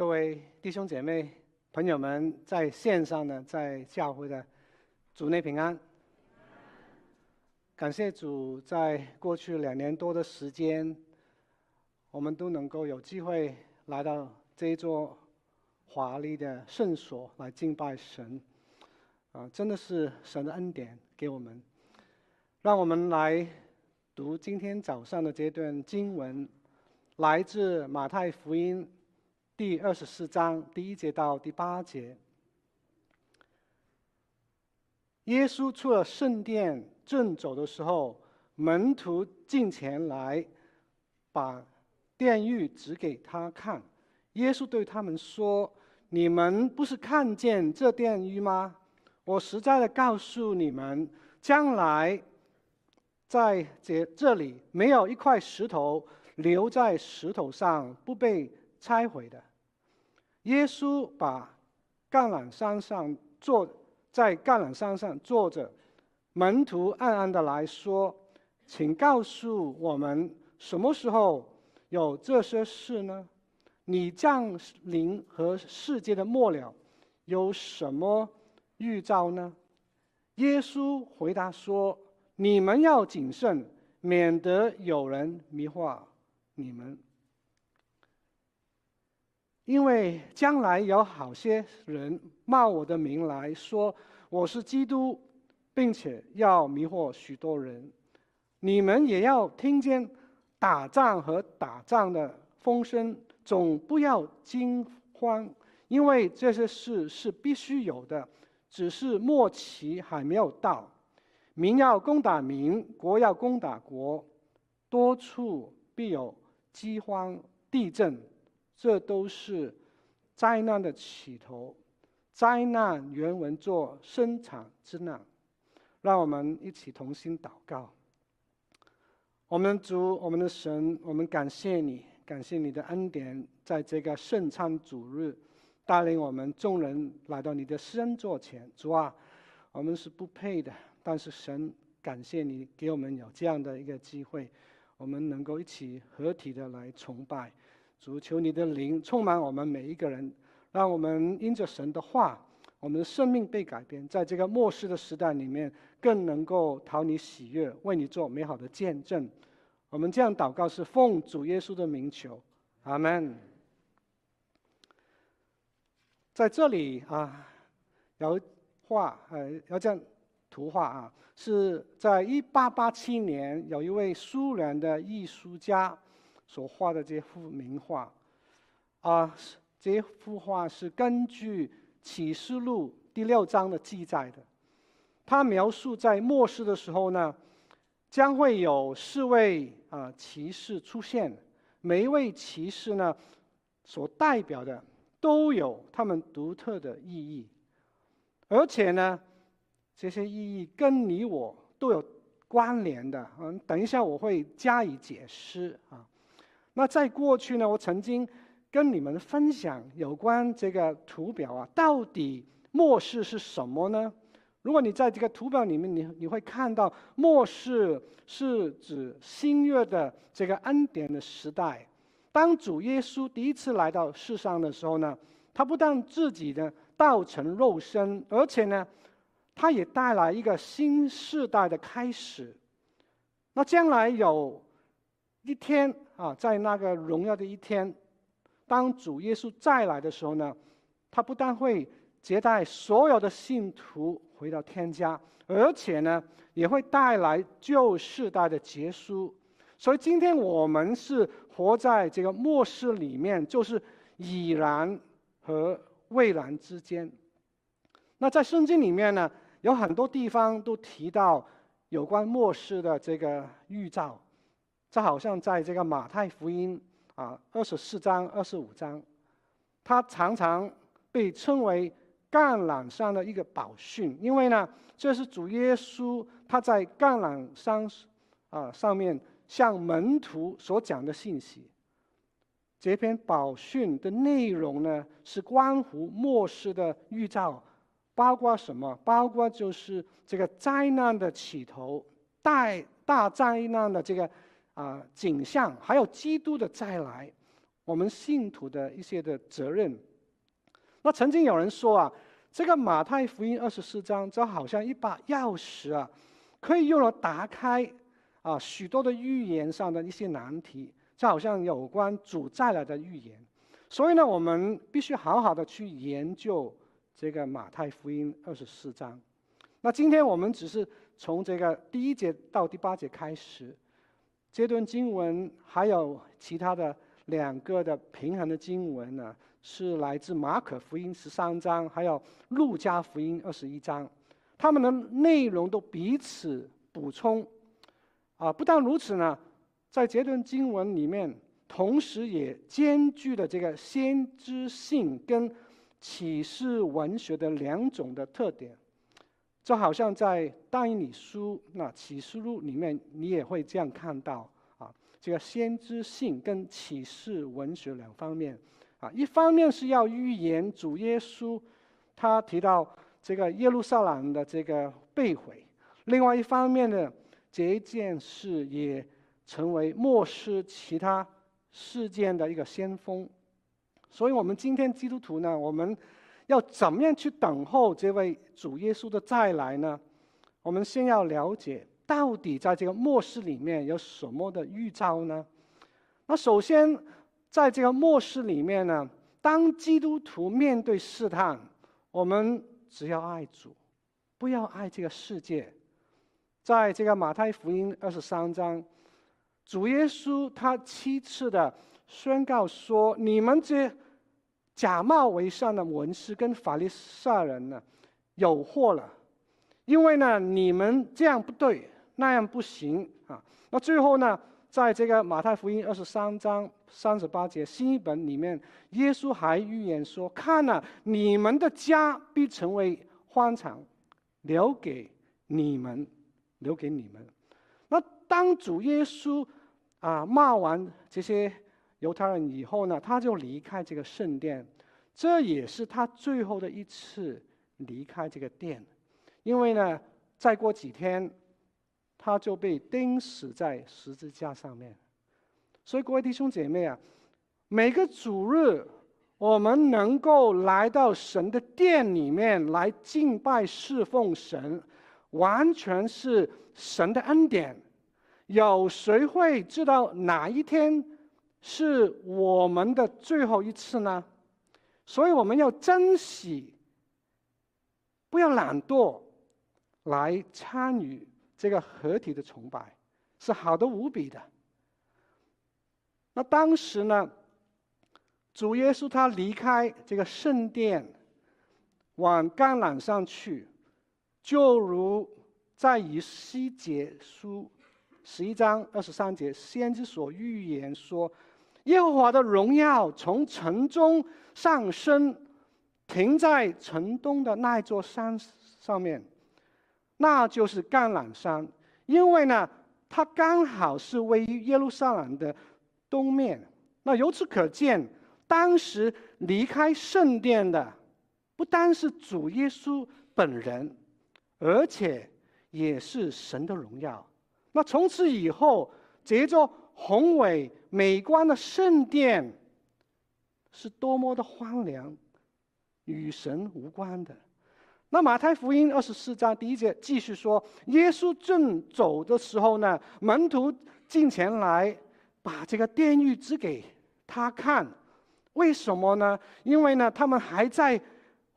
各位弟兄姐妹、朋友们，在线上呢、在教会的，主内平安。感谢主，在过去两年多的时间，我们都能够有机会来到这一座华丽的圣所来敬拜神。啊，真的是神的恩典给我们。让我们来读今天早上的这段经文，来自马太福音。第二十四章第一节到第八节，耶稣出了圣殿，正走的时候，门徒进前来，把殿玉指给他看。耶稣对他们说：“你们不是看见这殿玉吗？我实在的告诉你们，将来在这这里没有一块石头留在石头上不被拆毁的。”耶稣把橄榄山上坐在橄榄山上坐着，门徒暗暗的来说：“请告诉我们，什么时候有这些事呢？你降临和世界的末了有什么预兆呢？”耶稣回答说：“你们要谨慎，免得有人迷惑你们。”因为将来有好些人冒我的名来说我是基督，并且要迷惑许多人。你们也要听见打仗和打仗的风声，总不要惊慌，因为这些事是必须有的，只是末期还没有到。民要攻打民，国要攻打国，多处必有饥荒、地震。这都是灾难的起头。灾难原文作生产之难。让我们一起同心祷告。我们主，我们的神，我们感谢你，感谢你的恩典，在这个圣餐主日，带领我们众人来到你的施恩座前。主啊，我们是不配的，但是神，感谢你给我们有这样的一个机会，我们能够一起合体的来崇拜。主，求你的灵充满我们每一个人，让我们因着神的话，我们的生命被改变，在这个末世的时代里面，更能够讨你喜悦，为你做美好的见证。我们这样祷告是奉主耶稣的名求，阿门。在这里啊，有画，呃，有这样图画啊，是在一八八七年，有一位苏联的艺术家。所画的这幅名画，啊，这幅画是根据启示录第六章的记载的。他描述在末世的时候呢，将会有四位啊骑士出现，每一位骑士呢，所代表的都有他们独特的意义，而且呢，这些意义跟你我都有关联的。嗯，等一下我会加以解释啊。那在过去呢，我曾经跟你们分享有关这个图表啊，到底末世是什么呢？如果你在这个图表里面，你你会看到末世是指新约的这个恩典的时代。当主耶稣第一次来到世上的时候呢，他不但自己呢道成肉身，而且呢，他也带来一个新世代的开始。那将来有一天。啊，在那个荣耀的一天，当主耶稣再来的时候呢，他不但会接待所有的信徒回到天家，而且呢，也会带来旧世代的结束。所以今天我们是活在这个末世里面，就是已然和未然之间。那在圣经里面呢，有很多地方都提到有关末世的这个预兆。这好像在这个马太福音啊，二十四章、二十五章，它常常被称为橄榄山的一个宝训，因为呢，这是主耶稣他在橄榄山啊上面向门徒所讲的信息。这篇宝训的内容呢，是关乎末世的预兆，包括什么？包括就是这个灾难的起头，大大灾难的这个。啊，景象还有基督的再来，我们信徒的一些的责任。那曾经有人说啊，这个马太福音二十四章就好像一把钥匙啊，可以用来打开啊许多的预言上的一些难题，就好像有关主再来的预言。所以呢，我们必须好好的去研究这个马太福音二十四章。那今天我们只是从这个第一节到第八节开始，这段经文还有其他的两个的平衡的经文呢。是来自马可福音十三章，还有路加福音二十一章，他们的内容都彼此补充。啊，不但如此呢，在这段经文里面，同时也兼具了这个先知性跟启示文学的两种的特点。就好像在但以理书那启示录里面，你也会这样看到啊，这个先知性跟启示文学两方面。啊，一方面是要预言主耶稣，他提到这个耶路撒冷的这个被毁；另外一方面呢，这一件事也成为末世其他事件的一个先锋。所以，我们今天基督徒呢，我们要怎么样去等候这位主耶稣的再来呢？我们先要了解到底在这个末世里面有什么的预兆呢？那首先。在这个末世里面呢，当基督徒面对试探，我们只要爱主，不要爱这个世界。在这个马太福音二十三章，主耶稣他七次的宣告说：“你们这假冒为善的文士跟法利赛人呢，有祸了，因为呢，你们这样不对，那样不行啊。”那最后呢？在这个马太福音二十三章三十八节新译本里面，耶稣还预言说：“看呐，你们的家必成为荒场，留给你们，留给你们。”那当主耶稣啊骂完这些犹太人以后呢，他就离开这个圣殿，这也是他最后的一次离开这个殿，因为呢，再过几天。他就被钉死在十字架上面，所以各位弟兄姐妹啊，每个主日我们能够来到神的殿里面来敬拜侍奉神，完全是神的恩典。有谁会知道哪一天是我们的最后一次呢？所以我们要珍惜，不要懒惰，来参与。这个合体的崇拜是好的无比的。那当时呢，主耶稣他离开这个圣殿，往橄榄上去，就如在以西结书十一章二十三节先知所预言说：“耶和华的荣耀从城中上升，停在城东的那座山上面。”那就是橄榄山，因为呢，它刚好是位于耶路撒冷的东面。那由此可见，当时离开圣殿的，不单是主耶稣本人，而且也是神的荣耀。那从此以后，这座宏伟美观的圣殿，是多么的荒凉，与神无关的。那马太福音二十四章第一节继续说，耶稣正走的时候呢，门徒进前来，把这个殿宇指给他看。为什么呢？因为呢，他们还在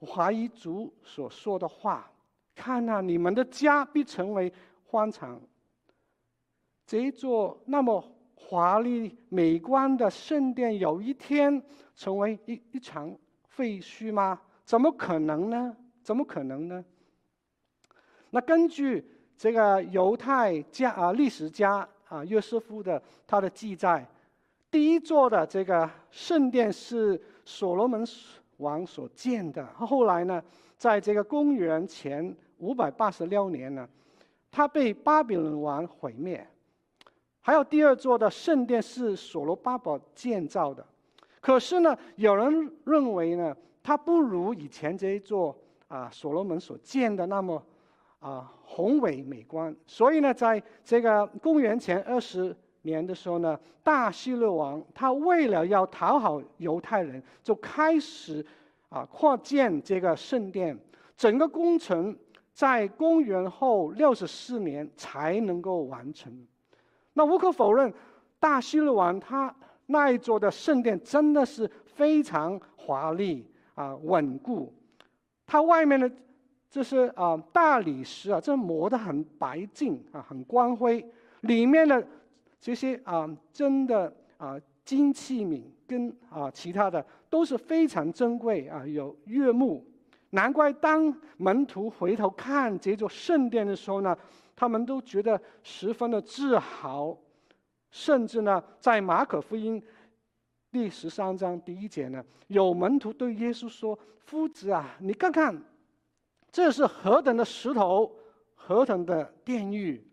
怀疑主所说的话。看啊，你们的家必成为荒场。这一座那么华丽美观的圣殿，有一天成为一一场废墟吗？怎么可能呢？怎么可能呢？那根据这个犹太家啊历史家啊约瑟夫的他的记载，第一座的这个圣殿是所罗门王所建的。后来呢，在这个公元前五百八十六年呢，他被巴比伦王毁灭。还有第二座的圣殿是所罗巴伯建造的，可是呢，有人认为呢，它不如以前这一座。啊，所罗门所建的那么啊宏伟美观，所以呢，在这个公元前二十年的时候呢，大希律王他为了要讨好犹太人，就开始啊扩建这个圣殿。整个工程在公元后六十四年才能够完成。那无可否认，大希律王他那一座的圣殿真的是非常华丽啊，稳固。它外面的这是啊大理石啊，这磨得很白净啊，很光辉。里面的这些啊真的啊金器皿跟啊其他的都是非常珍贵啊，有悦目。难怪当门徒回头看这座圣殿的时候呢，他们都觉得十分的自豪。甚至呢，在马可福音第十三章第一节呢，有门徒对耶稣说：“夫子啊，你看看，这是何等的石头，何等的殿宇。”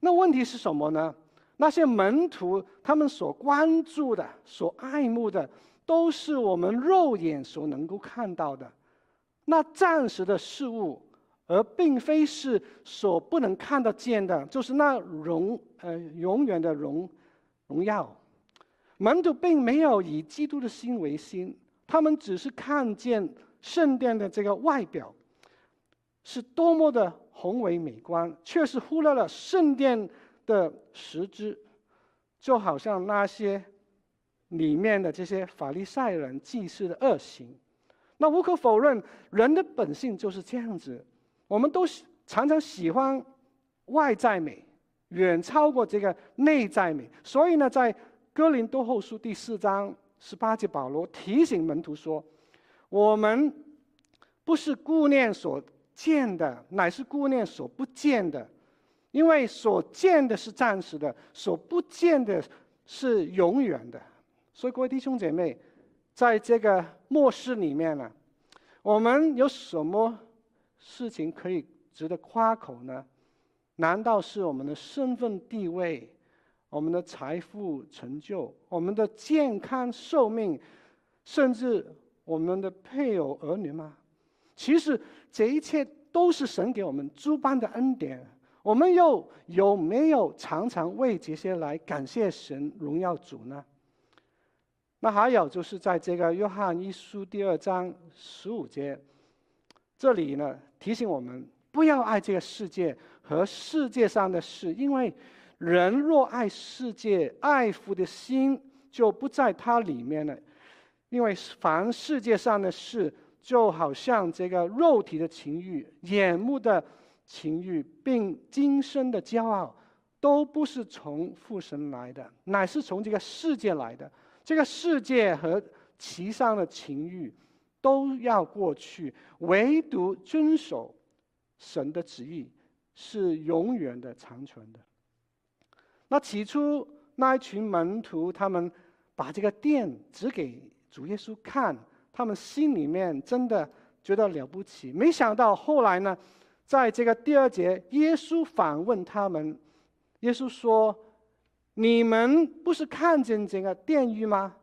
那问题是什么呢？那些门徒他们所关注的、所爱慕的，都是我们肉眼所能够看到的。那暂时的事物，而并非是所不能看得见的，就是那荣呃永远的荣荣耀。门徒并没有以基督的心为心，他们只是看见圣殿的这个外表，是多么的宏伟美观，却是忽略了圣殿的实质，就好像那些里面的这些法利赛人祭司的恶行。那无可否认，人的本性就是这样子。我们都常常喜欢外在美，远超过这个内在美。所以呢，在哥林多后书第四章十八节，保罗提醒门徒说：“我们不是顾念所见的，乃是顾念所不见的，因为所见的是暂时的，所不见的是永远的。”所以，各位弟兄姐妹。在这个末世里面呢，我们有什么事情可以值得夸口呢？难道是我们的身份地位、我们的财富成就、我们的健康寿命，甚至我们的配偶儿女吗？其实这一切都是神给我们诸般的恩典。我们又有没有常常为这些来感谢神、荣耀主呢？那还有就是在这个约翰一书第二章十五节，这里呢提醒我们不要爱这个世界和世界上的事，因为人若爱世界，爱父的心就不在它里面了。因为凡世界上的事，就好像这个肉体的情欲、眼目的情欲，并今生的骄傲，都不是从父神来的，乃是从这个世界来的。这个世界和其上的情欲都要过去，唯独遵守神的旨意是永远的长存的。那起初那一群门徒，他们把这个殿指给主耶稣看，他们心里面真的觉得了不起。没想到后来呢，在这个第二节，耶稣反问他们，耶稣说。你们不是看见这个殿宇吗？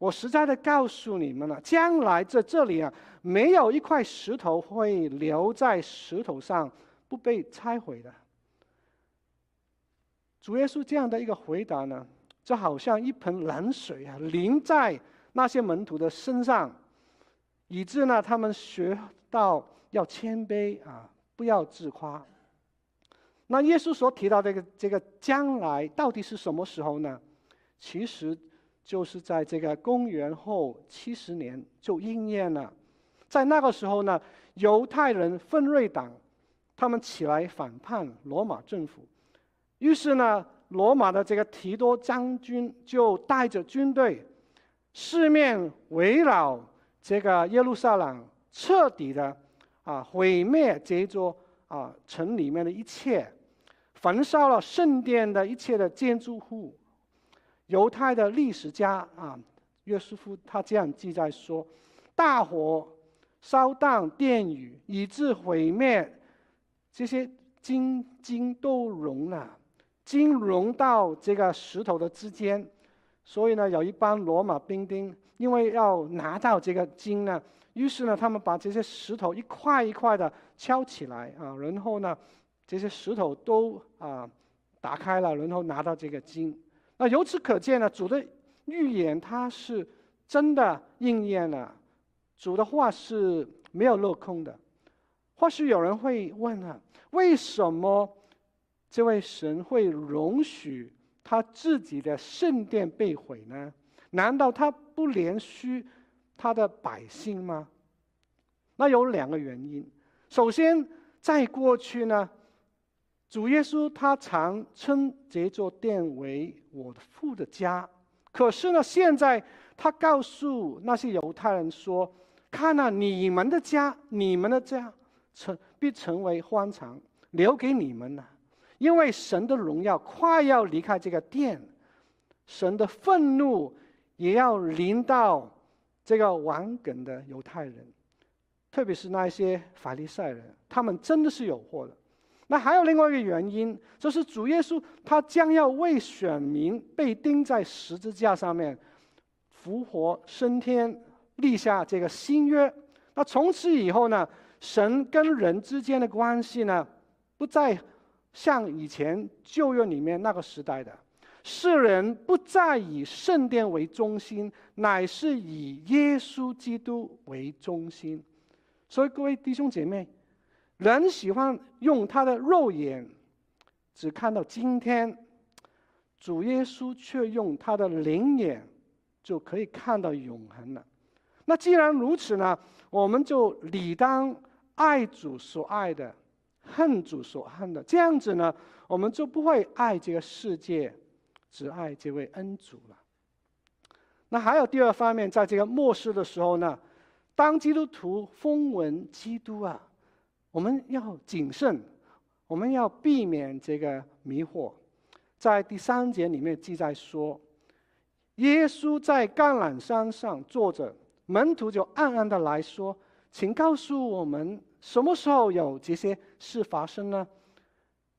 我实在的告诉你们了，将来在这里啊，没有一块石头会留在石头上不被拆毁的。主耶稣这样的一个回答呢，就好像一盆冷水啊，淋在那些门徒的身上，以致呢，他们学到要谦卑啊，不要自夸。那耶稣所提到这个这个将来到底是什么时候呢？其实就是在这个公元后七十年就应验了。在那个时候呢，犹太人奋锐党他们起来反叛罗马政府，于是呢，罗马的这个提多将军就带着军队四面围绕这个耶路撒冷，彻底的啊毁灭这座啊城里面的一切。焚烧了圣殿的一切的建筑物。犹太的历史家啊，约瑟夫他这样记载说：大火烧荡殿宇，以致毁灭，这些金金都融了，金融到这个石头的之间。所以呢，有一帮罗马兵丁，因为要拿到这个金呢，于是呢，他们把这些石头一块一块的敲起来啊，然后呢。这些石头都啊打开了，然后拿到这个金。那由此可见呢，主的预言他是真的应验了，主的话是没有落空的。或许有人会问啊，为什么这位神会容许他自己的圣殿被毁呢？难道他不怜恤他的百姓吗？那有两个原因。首先，在过去呢，主耶稣他常称这座殿为我的父的家。可是呢，现在他告诉那些犹太人说：“看啊，你们的家，你们的家，成必成为荒场，留给你们了。因为神的荣耀快要离开这个殿，神的愤怒也要临到这个顽梗的犹太人，特别是那些法利赛人，他们真的是有祸的。”那还有另外一个原因，就是主耶稣他将要为选民被钉在十字架上面，复活升天，立下这个新约。那从此以后呢，神跟人之间的关系呢，不再像以前旧约里面那个时代的，世人不再以圣殿为中心，乃是以耶稣基督为中心。所以各位弟兄姐妹。人喜欢用他的肉眼只看到今天，主耶稣却用他的灵眼就可以看到永恒了。那既然如此呢，我们就理当爱主所爱的，恨主所恨的。这样子呢，我们就不会爱这个世界，只爱这位恩主了。那还有第二方面，在这个末世的时候呢，当基督徒风闻基督啊。我们要谨慎，我们要避免这个迷惑。在第三节里面记载说，耶稣在橄榄山上坐着，门徒就暗暗的来说：“请告诉我们，什么时候有这些事发生呢？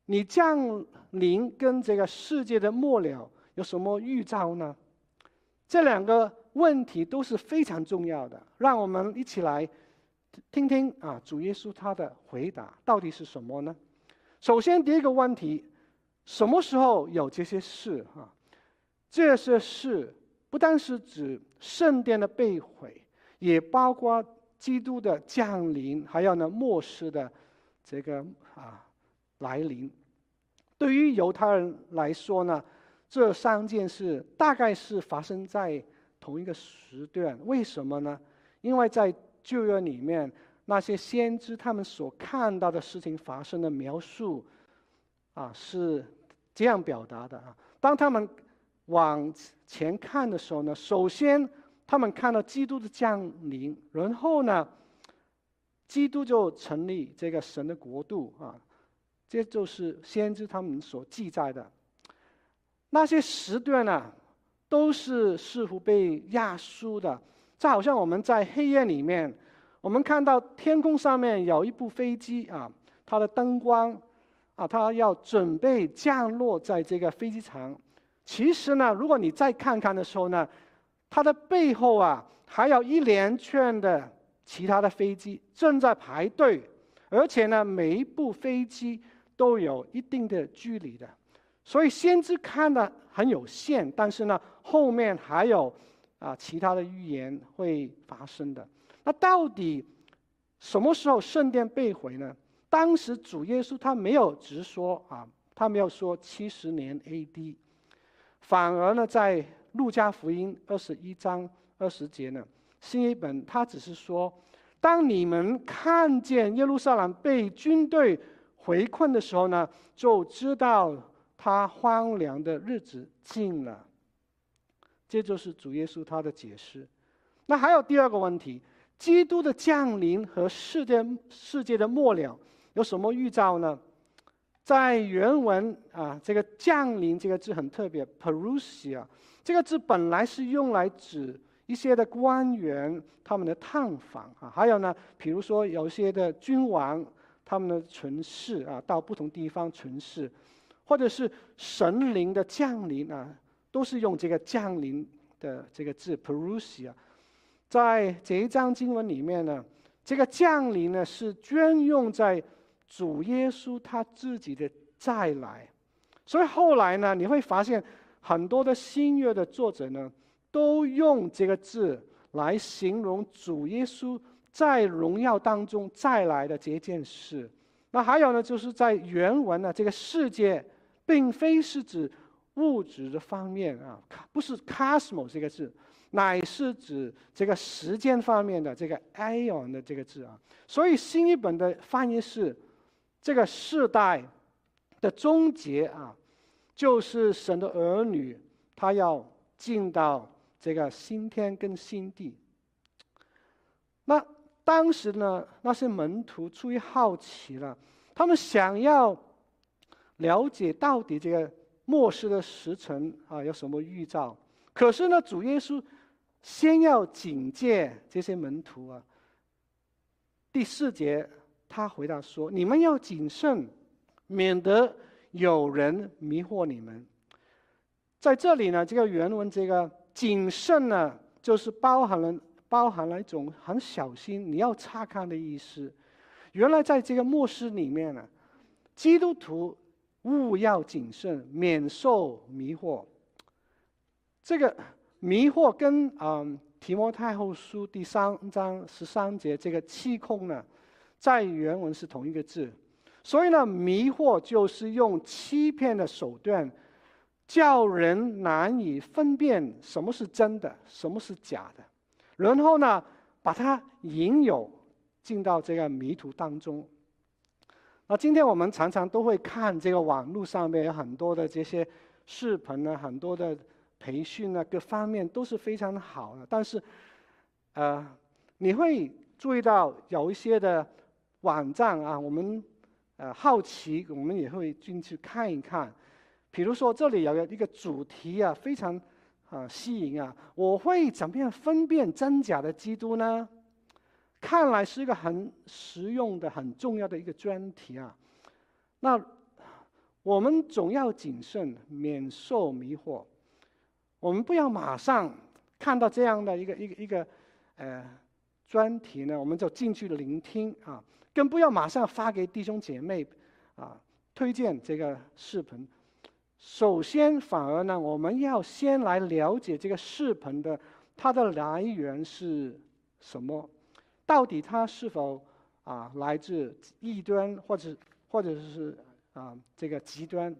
你降临跟这个世界的末了有什么预兆呢？”这两个问题都是非常重要的，让我们一起来。听听啊，主耶稣他的回答到底是什么呢？首先，第一个问题，什么时候有这些事？哈，这些事不单是指圣殿的被毁，也包括基督的降临，还有呢末世的这个啊来临。对于犹太人来说呢，这三件事大概是发生在同一个时段。为什么呢？因为在旧约里面那些先知他们所看到的事情发生的描述，啊，是这样表达的啊。当他们往前看的时候呢，首先他们看到基督的降临，然后呢，基督就成立这个神的国度啊。这就是先知他们所记载的那些时段呢，都是似乎被压缩的。就好像我们在黑夜里面，我们看到天空上面有一部飞机啊，它的灯光啊，它要准备降落在这个飞机场。其实呢，如果你再看看的时候呢，它的背后啊，还有一连串的其他的飞机正在排队，而且呢，每一部飞机都有一定的距离的。所以先知看的很有限，但是呢，后面还有。啊，其他的预言会发生的。那到底什么时候圣殿被毁呢？当时主耶稣他没有直说啊，他没有说七十年 AD，反而呢，在路加福音二十一章二十节呢，新一本他只是说，当你们看见耶路撒冷被军队围困的时候呢，就知道他荒凉的日子近了。这就是主耶稣他的解释。那还有第二个问题：基督的降临和世界世界的末了有什么预兆呢？在原文啊，这个“降临”这个字很特别，parusia 这个字本来是用来指一些的官员他们的探访啊，还有呢，比如说有些的君王他们的巡视啊，到不同地方巡视，或者是神灵的降临啊。都是用这个降临的这个字 “perusia” 在这一章经文里面呢，这个降临呢是专用在主耶稣他自己的再来，所以后来呢，你会发现很多的新约的作者呢，都用这个字来形容主耶稣在荣耀当中再来的这件事。那还有呢，就是在原文呢，这个世界并非是指物质的方面啊，不是 “cosmo” 这个字，乃是指这个时间方面的这个 aion 的这个字啊。所以新译本的翻译是这个世代的终结啊，就是神的儿女他要进到这个新天跟新地。那。当时呢，那些门徒出于好奇了，他们想要了解到底这个末世的时辰啊有什么预兆。可是呢，主耶稣先要警戒这些门徒啊。第四节，他回答说：“你们要谨慎，免得有人迷惑你们。”在这里呢，这个原文这个谨慎呢，就是包含了。包含了一种很小心，你要察看的意思。原来在这个末世里面呢，基督徒务要谨慎，免受迷惑。这个迷惑跟嗯提摩太后书第三章十三节这个欺空呢，在原文是同一个字。所以呢，迷惑就是用欺骗的手段，叫人难以分辨什么是真的，什么是假的。然后呢，把它引诱进到这个迷途当中。那今天我们常常都会看这个网络上面有很多的这些视频呢，很多的培训啊，各方面都是非常好的。但是，呃，你会注意到有一些的网站啊，我们呃好奇，我们也会进去看一看。比如说这里有一个主题啊，非常。啊，吸引啊！我会怎么样分辨真假的基督呢？看来是一个很实用的、很重要的一个专题啊。那我们总要谨慎，免受迷惑。我们不要马上看到这样的一个一个一个呃专题呢，我们就进去聆听啊，更不要马上发给弟兄姐妹啊，推荐这个视频。首先，反而呢，我们要先来了解这个视频的它的来源是什么，到底它是否啊来自异端，或者或者是啊这个极端？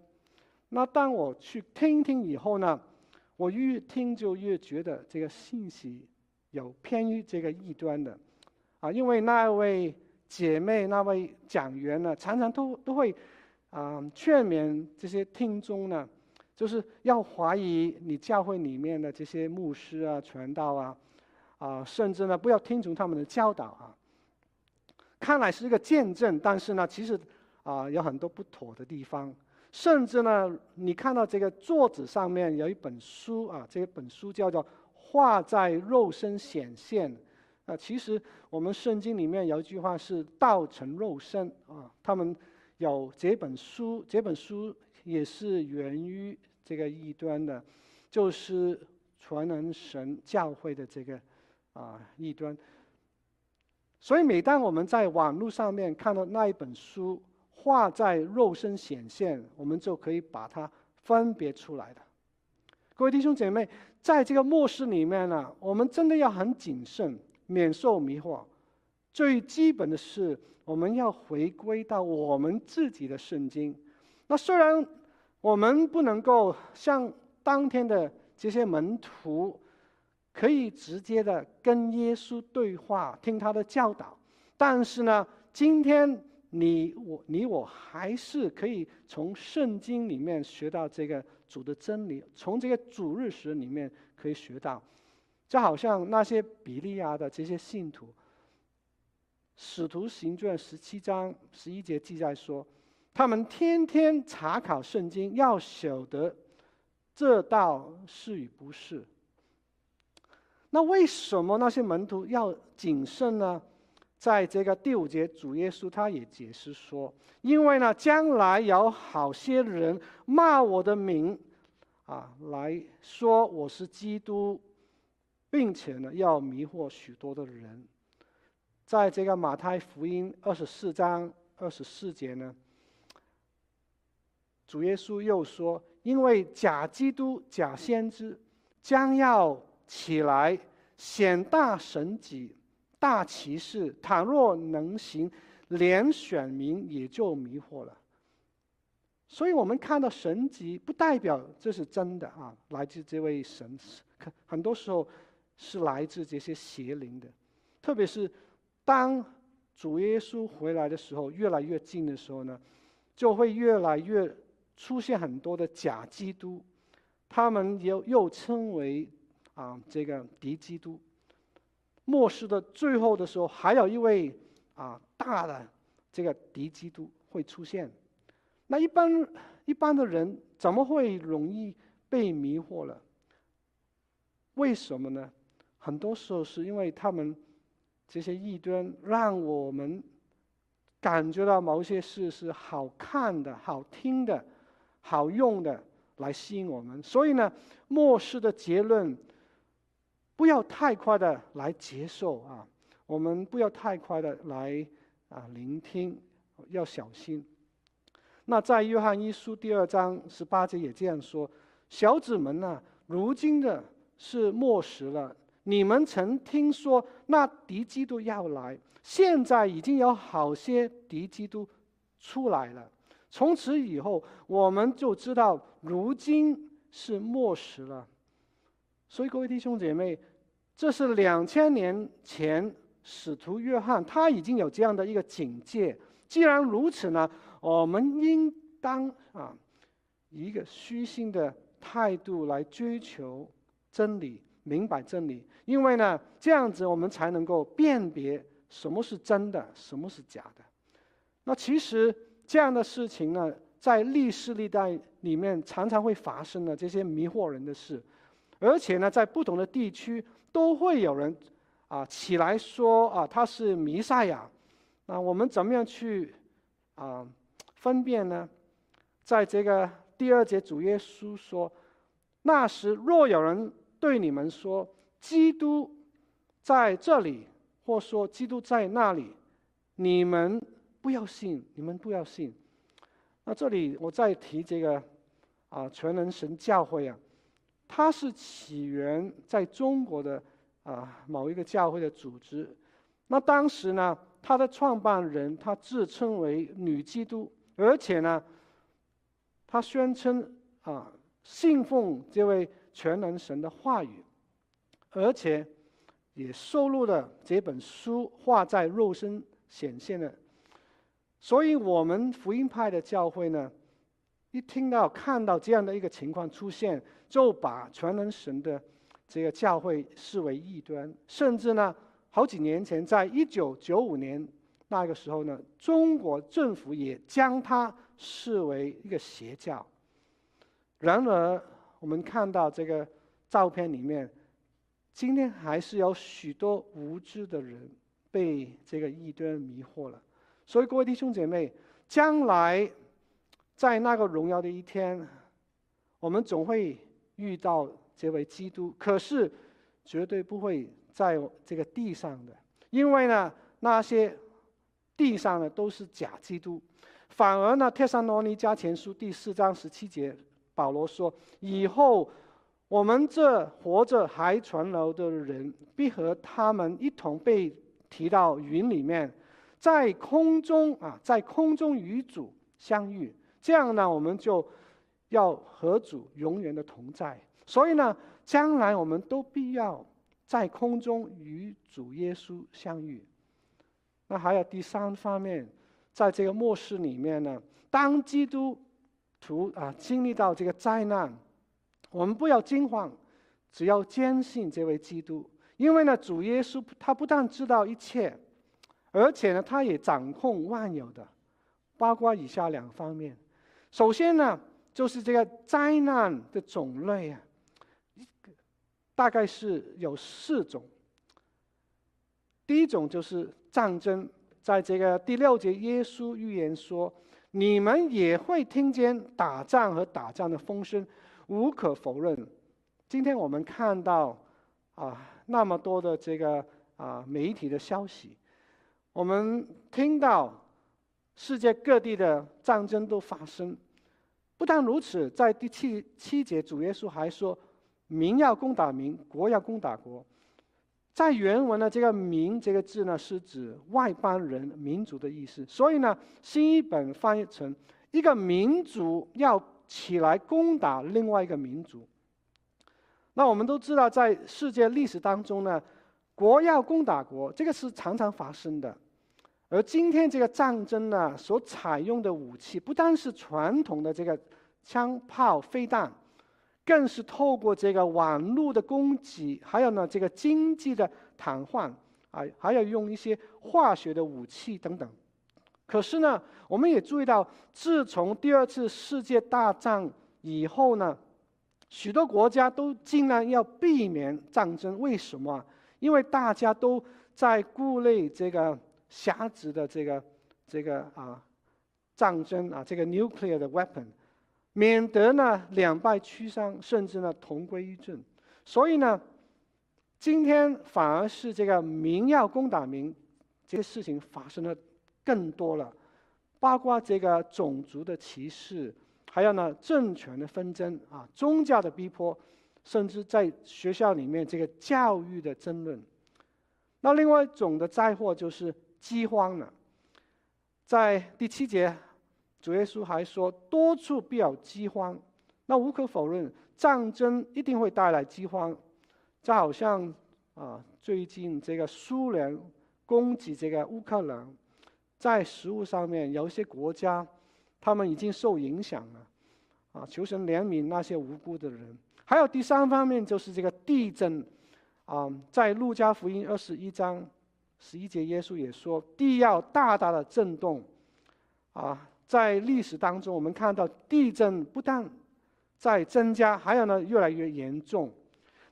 那当我去听听以后呢，我越听就越觉得这个信息有偏于这个异端的，啊，因为那位姐妹那位讲员呢，常常都都会。啊，劝勉这些听众呢，就是要怀疑你教会里面的这些牧师啊、传道啊，啊，甚至呢不要听从他们的教导啊。看来是一个见证，但是呢，其实啊有很多不妥的地方。甚至呢，你看到这个桌子上面有一本书啊，这本书叫做《画在肉身显现》啊。其实我们圣经里面有一句话是“道成肉身”啊，他们。有这本书，这本书也是源于这个异端的，就是全能神教会的这个啊异端。所以每当我们在网络上面看到那一本书，画在肉身显现，我们就可以把它分别出来的。各位弟兄姐妹，在这个末世里面呢，我们真的要很谨慎，免受迷惑。最基本的是，我们要回归到我们自己的圣经。那虽然我们不能够像当天的这些门徒，可以直接的跟耶稣对话，听他的教导，但是呢，今天你我你我还是可以从圣经里面学到这个主的真理，从这个主日史里面可以学到，就好像那些比利亚的这些信徒。使徒行传十七章十一节记载说，他们天天查考圣经，要晓得这道是与不是。那为什么那些门徒要谨慎呢？在这个第五节，主耶稣他也解释说，因为呢，将来有好些人骂我的名，啊，来说我是基督，并且呢，要迷惑许多的人。在这个马太福音二十四章二十四节呢，主耶稣又说：“因为假基督、假先知将要起来，显大神迹、大奇事，倘若能行，连选民也就迷惑了。”所以，我们看到神迹，不代表这是真的啊，来自这位神，很多时候是来自这些邪灵的，特别是当主耶稣回来的时候，越来越近的时候呢，就会越来越。出现很多的假基督，他们又又称为啊这个敌基督。末世的最后的时候，还有一位啊大的这个敌基督会出现。那一般一般的人怎么会容易被迷惑了？为什么呢？很多时候是因为他们这些异端让我们感觉到某些事是好看的、好听的。好用的来吸引我们，所以呢，末世的结论不要太快的来接受啊，我们不要太快的来啊聆听，要小心。那在约翰一书第二章十八节也这样说：“小子们呐、如今的是末时了。你们曾听说那敌基督要来，现在已经有好些敌基督出来了。”从此以后，我们就知道如今是末时了。所以，各位弟兄姐妹，这是两千年前使徒约翰他已经有这样的一个警戒。既然如此呢，我们应当啊，以一个虚心的态度来追求真理，明白真理。因为呢，这样子我们才能够辨别什么是真的，什么是假的。那其实。这样的事情呢，在历世历代里面常常会发生的这些迷惑人的事，而且呢，在不同的地区都会有人啊起来说啊他是弥赛亚，那我们怎么样去啊分辨呢？在这个第二节，主耶稣说：“那时若有人对你们说基督在这里，或说基督在那里，你们。”不要信，你们不要信。那这里我再提这个啊，全能神教会啊，它是起源在中国的啊某一个教会的组织。那当时呢，他的创办人他自称为女基督，而且呢，他宣称啊信奉这位全能神的话语，而且也收录了这本书画在肉身显现的。所以，我们福音派的教会呢，一听到、看到这样的一个情况出现，就把全能神的这个教会视为异端，甚至呢，好几年前，在一九九五年那个时候呢，中国政府也将它视为一个邪教。然而，我们看到这个照片里面，今天还是有许多无知的人被这个异端迷惑了。所以，各位弟兄姐妹，将来在那个荣耀的一天，我们总会遇到这位基督。可是，绝对不会在这个地上的，因为呢，那些地上的都是假基督。反而呢，《帖撒罗尼迦前书》第四章十七节，保罗说：“以后我们这活着还存留的人，必和他们一同被提到云里面。”在空中啊，在空中与主相遇，这样呢，我们就要和主永远的同在。所以呢，将来我们都必要在空中与主耶稣相遇。那还有第三方面，在这个末世里面呢，当基督徒啊经历到这个灾难，我们不要惊慌，只要坚信这位基督，因为呢，主耶稣他不但知道一切。而且呢，他也掌控万有的，包括以下两方面。首先呢，就是这个灾难的种类啊，大概是有四种。第一种就是战争，在这个第六节，耶稣预言说：“你们也会听见打仗和打仗的风声，无可否认。”今天我们看到啊，那么多的这个啊媒体的消息。我们听到世界各地的战争都发生，不但如此，在第七七节，主耶稣还说：“民要攻打民，国要攻打国。”在原文的这个“民”这个字呢，是指外邦人、民族的意思。所以呢，新译本翻译成一个民族要起来攻打另外一个民族。那我们都知道，在世界历史当中呢，国要攻打国，这个是常常发生的。而今天这个战争呢，所采用的武器不单是传统的这个枪炮、飞弹。更是透过这个网络的攻击，还有呢这个经济的瘫痪啊，还要用一些化学的武器等等。可是呢，我们也注意到，自从第二次世界大战以后呢，许多国家都尽量要避免战争。为什么？因为大家都在顾虑这个狭直的这个这个啊战争啊，这个 nuclear 的 weapon。免得呢两败俱伤，甚至呢同归于尽。所以呢，今天反而是这个民要攻打民，这些事情发生的更多了，包括这个种族的歧视，还有呢政权的纷争啊，宗教的逼迫，甚至在学校里面这个教育的争论。那另外一种的灾祸就是饥荒了，在第七节。主耶稣还说，多处必有饥荒，那无可否认，战争一定会带来饥荒。就好像啊，最近这个苏联攻击这个乌克兰，在食物上面有一些国家，他们已经受影响了。啊，求神怜悯那些无辜的人。还有第三方面就是这个地震，啊，在路加福音二十一章十一节，耶稣也说，地要大大的震动，啊。在历史当中，我们看到地震不但在增加，还有呢越来越严重。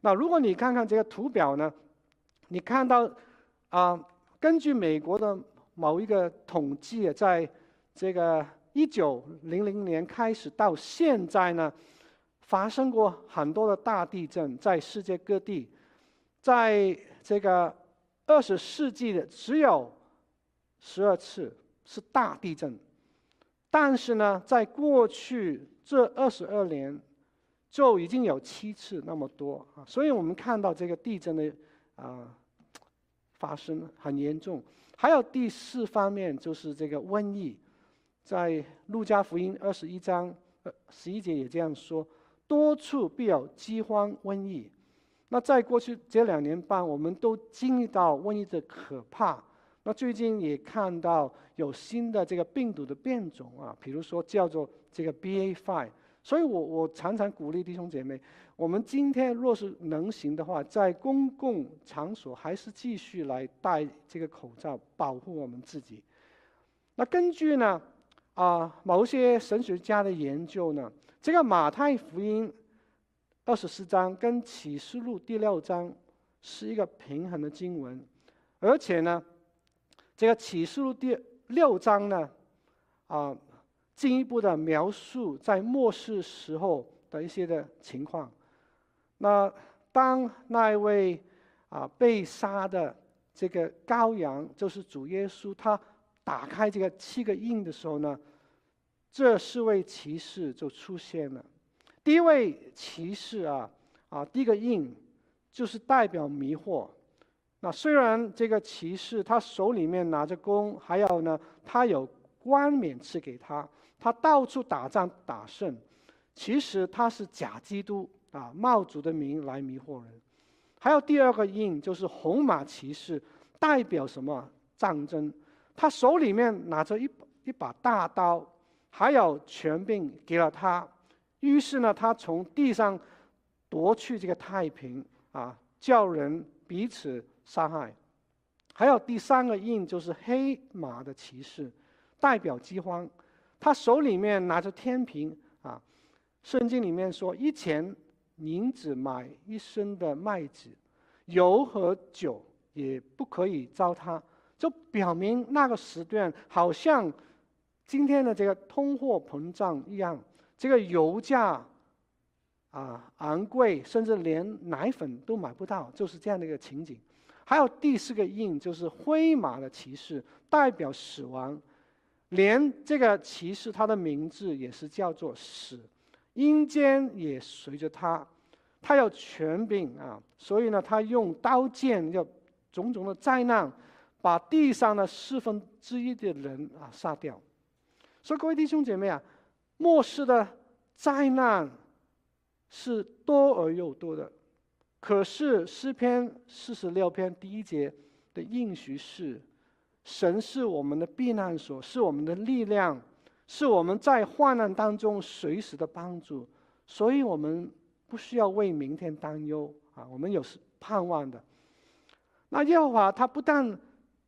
那如果你看看这个图表呢，你看到啊、根据美国的某一个统计，在这个一九零零年开始到现在呢，发生过很多的大地震，在世界各地，在这个二十世纪的只有十二次是大地震。但是呢，在过去这二十二年，就已经有七次那么多啊，所以我们看到这个地震的啊、发生很严重。还有第四方面就是这个瘟疫，在路加福音二十一章十一节也这样说：多处必有饥荒、瘟疫。那在过去这两年半，我们都经历到瘟疫的可怕。那最近也看到有新的这个病毒的变种啊，比如说叫做这个 BA.5，所以我我常常鼓励弟兄姐妹，我们今天若是能行的话，在公共场所还是继续来戴这个口罩，保护我们自己。那根据呢啊某些神学家的研究呢，这个马太福音二十四章跟启示录第六章是一个平衡的经文，而且呢。这个启示录第六章呢，啊，进一步的描述在末世时候的一些的情况。那当那一位啊被杀的这个羔羊，就是主耶稣，他打开这个七个印的时候呢，这四位骑士就出现了。第一位骑士啊，啊，第一个印就是代表迷惑。那虽然这个骑士他手里面拿着弓，还有呢，他有冠冕赐给他，他到处打仗打胜，其实他是假基督啊，冒主的名来迷惑人。还有第二个印就是红马骑士，代表什么？战争。他手里面拿着一一把大刀，还有权柄给了他，于是呢，他从地上夺去这个太平啊，叫人彼此。伤害，还有第三个印就是黑马的骑士，代表饥荒。他手里面拿着天平啊，圣经里面说一钱银子买一升的麦子，油和酒也不可以糟蹋，就表明那个时段好像今天的这个通货膨胀一样，这个油价啊昂贵，甚至连奶粉都买不到，就是这样的一个情景。还有第四个印，就是灰马的骑士，代表死亡。连这个骑士他的名字也是叫做死，阴间也随着他，他有权柄啊，所以呢，他用刀剑要种种的灾难，把地上的四分之一的人啊杀掉。所以各位弟兄姐妹啊，末世的灾难是多而又多的。可是诗篇四十六篇第一节的应许是：神是我们的避难所，是我们的力量，是我们在患难当中随时的帮助。所以我们不需要为明天担忧啊，我们有盼望的。那耶和华他不但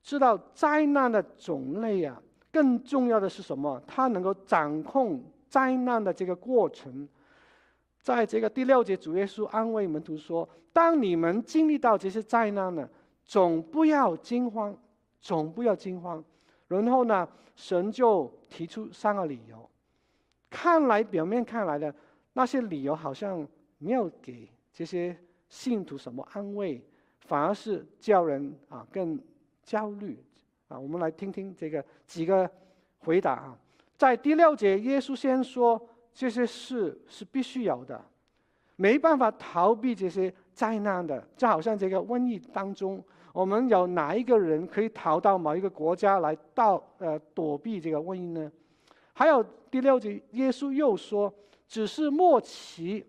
知道灾难的种类啊，更重要的是什么？他能够掌控灾难的这个过程。在这个第六节，主耶稣安慰门徒说。当你们经历到这些灾难呢，总不要惊慌，总不要惊慌。然后呢，神就提出三个理由。看来表面看来的那些理由好像没有给这些信徒什么安慰，反而是叫人啊更焦虑啊。我们来听听这个几个回答啊。在第六节，耶稣先说这些事是必须有的，没办法逃避这些。灾难的，就好像这个瘟疫当中，我们有哪一个人可以逃到某一个国家来到呃躲避这个瘟疫呢？还有第六节，耶稣又说，只是末期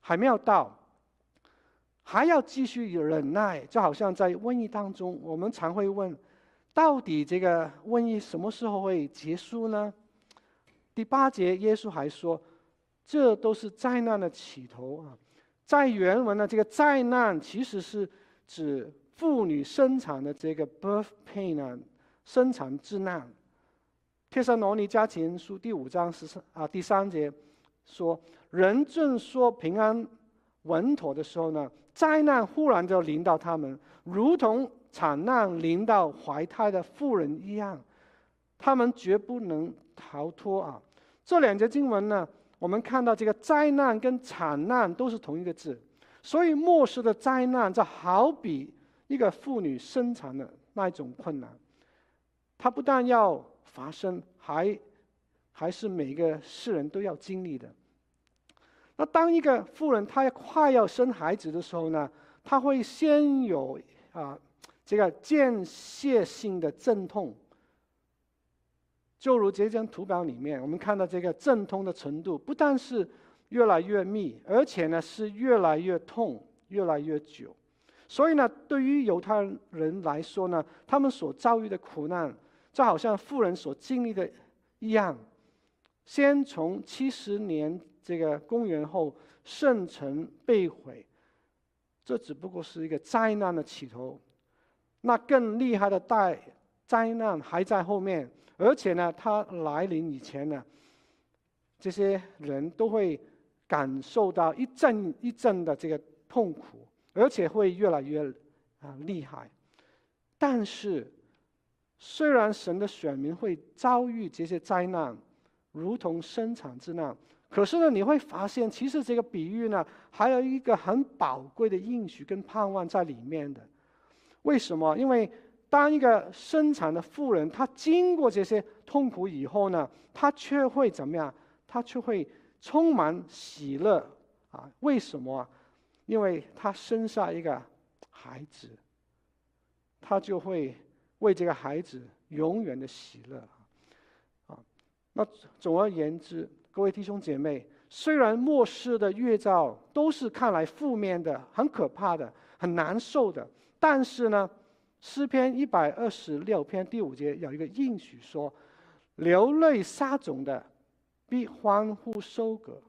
还没有到，还要继续忍耐。就好像在瘟疫当中，我们常会问，到底这个瘟疫什么时候会结束呢？第八节，耶稣还说，这都是灾难的起头啊。在原文呢，这个灾难其实是指妇女生产的这个 birth pain 啊，生产之难。帖撒罗尼迦前书第五章十三啊第三节说，人正说平安稳妥的时候呢，灾难忽然就临到他们，如同产难临到怀胎的妇人一样，他们绝不能逃脱啊。这两节经文呢。我们看到这个灾难跟惨难都是同一个字，所以末世的灾难就好比一个妇女生产的那一种困难，它不但要发生，还还是每个世人都要经历的。那当一个妇人她快要生孩子的时候呢，她会先有啊这个间歇性的阵痛。就如这张图表里面，我们看到这个阵痛的程度，不但是越来越密，而且呢是越来越痛，越来越久。所以呢，对于犹太人来说呢，他们所遭遇的苦难，就好像富人所经历的一样。先从七十年这个公元后，圣城被毁，这只不过是一个灾难的起头，那更厉害的大灾难还在后面。而且呢，它来临以前呢，这些人都会感受到一阵一阵的这个痛苦，而且会越来越啊厉害。但是，虽然神的选民会遭遇这些灾难，如同生产之难，可是呢，你会发现，其实这个比喻呢，还有一个很宝贵的应许跟盼望在里面的。为什么？因为当一个生产的妇人，她经过这些痛苦以后呢，她却会怎么样？她却会充满喜乐啊！为什么？因为她生下一个孩子，她就会为这个孩子永远的喜乐啊！那总而言之，各位弟兄姐妹，虽然末世的预兆都是看来负面的、很可怕的、很难受的，但是呢，诗篇一百二十六篇第五节有一个应许说：“流泪撒种的必欢呼收割，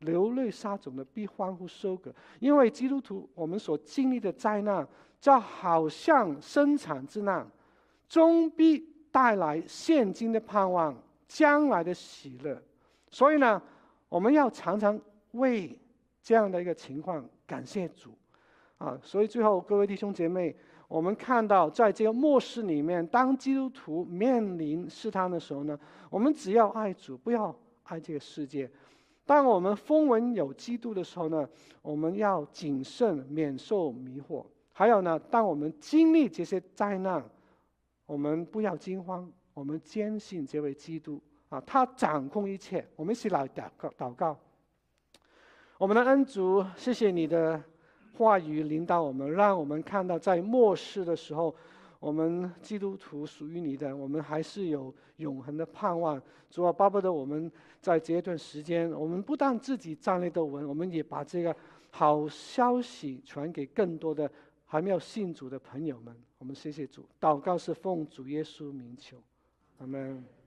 流泪撒种的必欢呼收割。”因为基督徒我们所经历的灾难，就好像生产之难，终必带来现今的盼望，将来的喜乐。所以呢，我们要常常为这样的一个情况感谢主啊！所以最后，各位弟兄姐妹。我们看到，在这个末世里面，当基督徒面临试探的时候呢，我们只要爱主，不要爱这个世界。当我们风闻有基督的时候呢，我们要谨慎，免受迷惑。还有呢，当我们经历这些灾难，我们不要惊慌，我们坚信这位基督啊，他掌控一切。我们一起来祷告祷告。我们的恩主，谢谢你的话语领导我们，让我们看到在末世的时候，我们基督徒属于你的，我们还是有永恒的盼望。主啊，巴不得我们在这段时间，我们不但自己站立得稳，我们也把这个好消息传给更多的还没有信主的朋友们。我们谢谢主，祷告是奉主耶稣名求，阿门。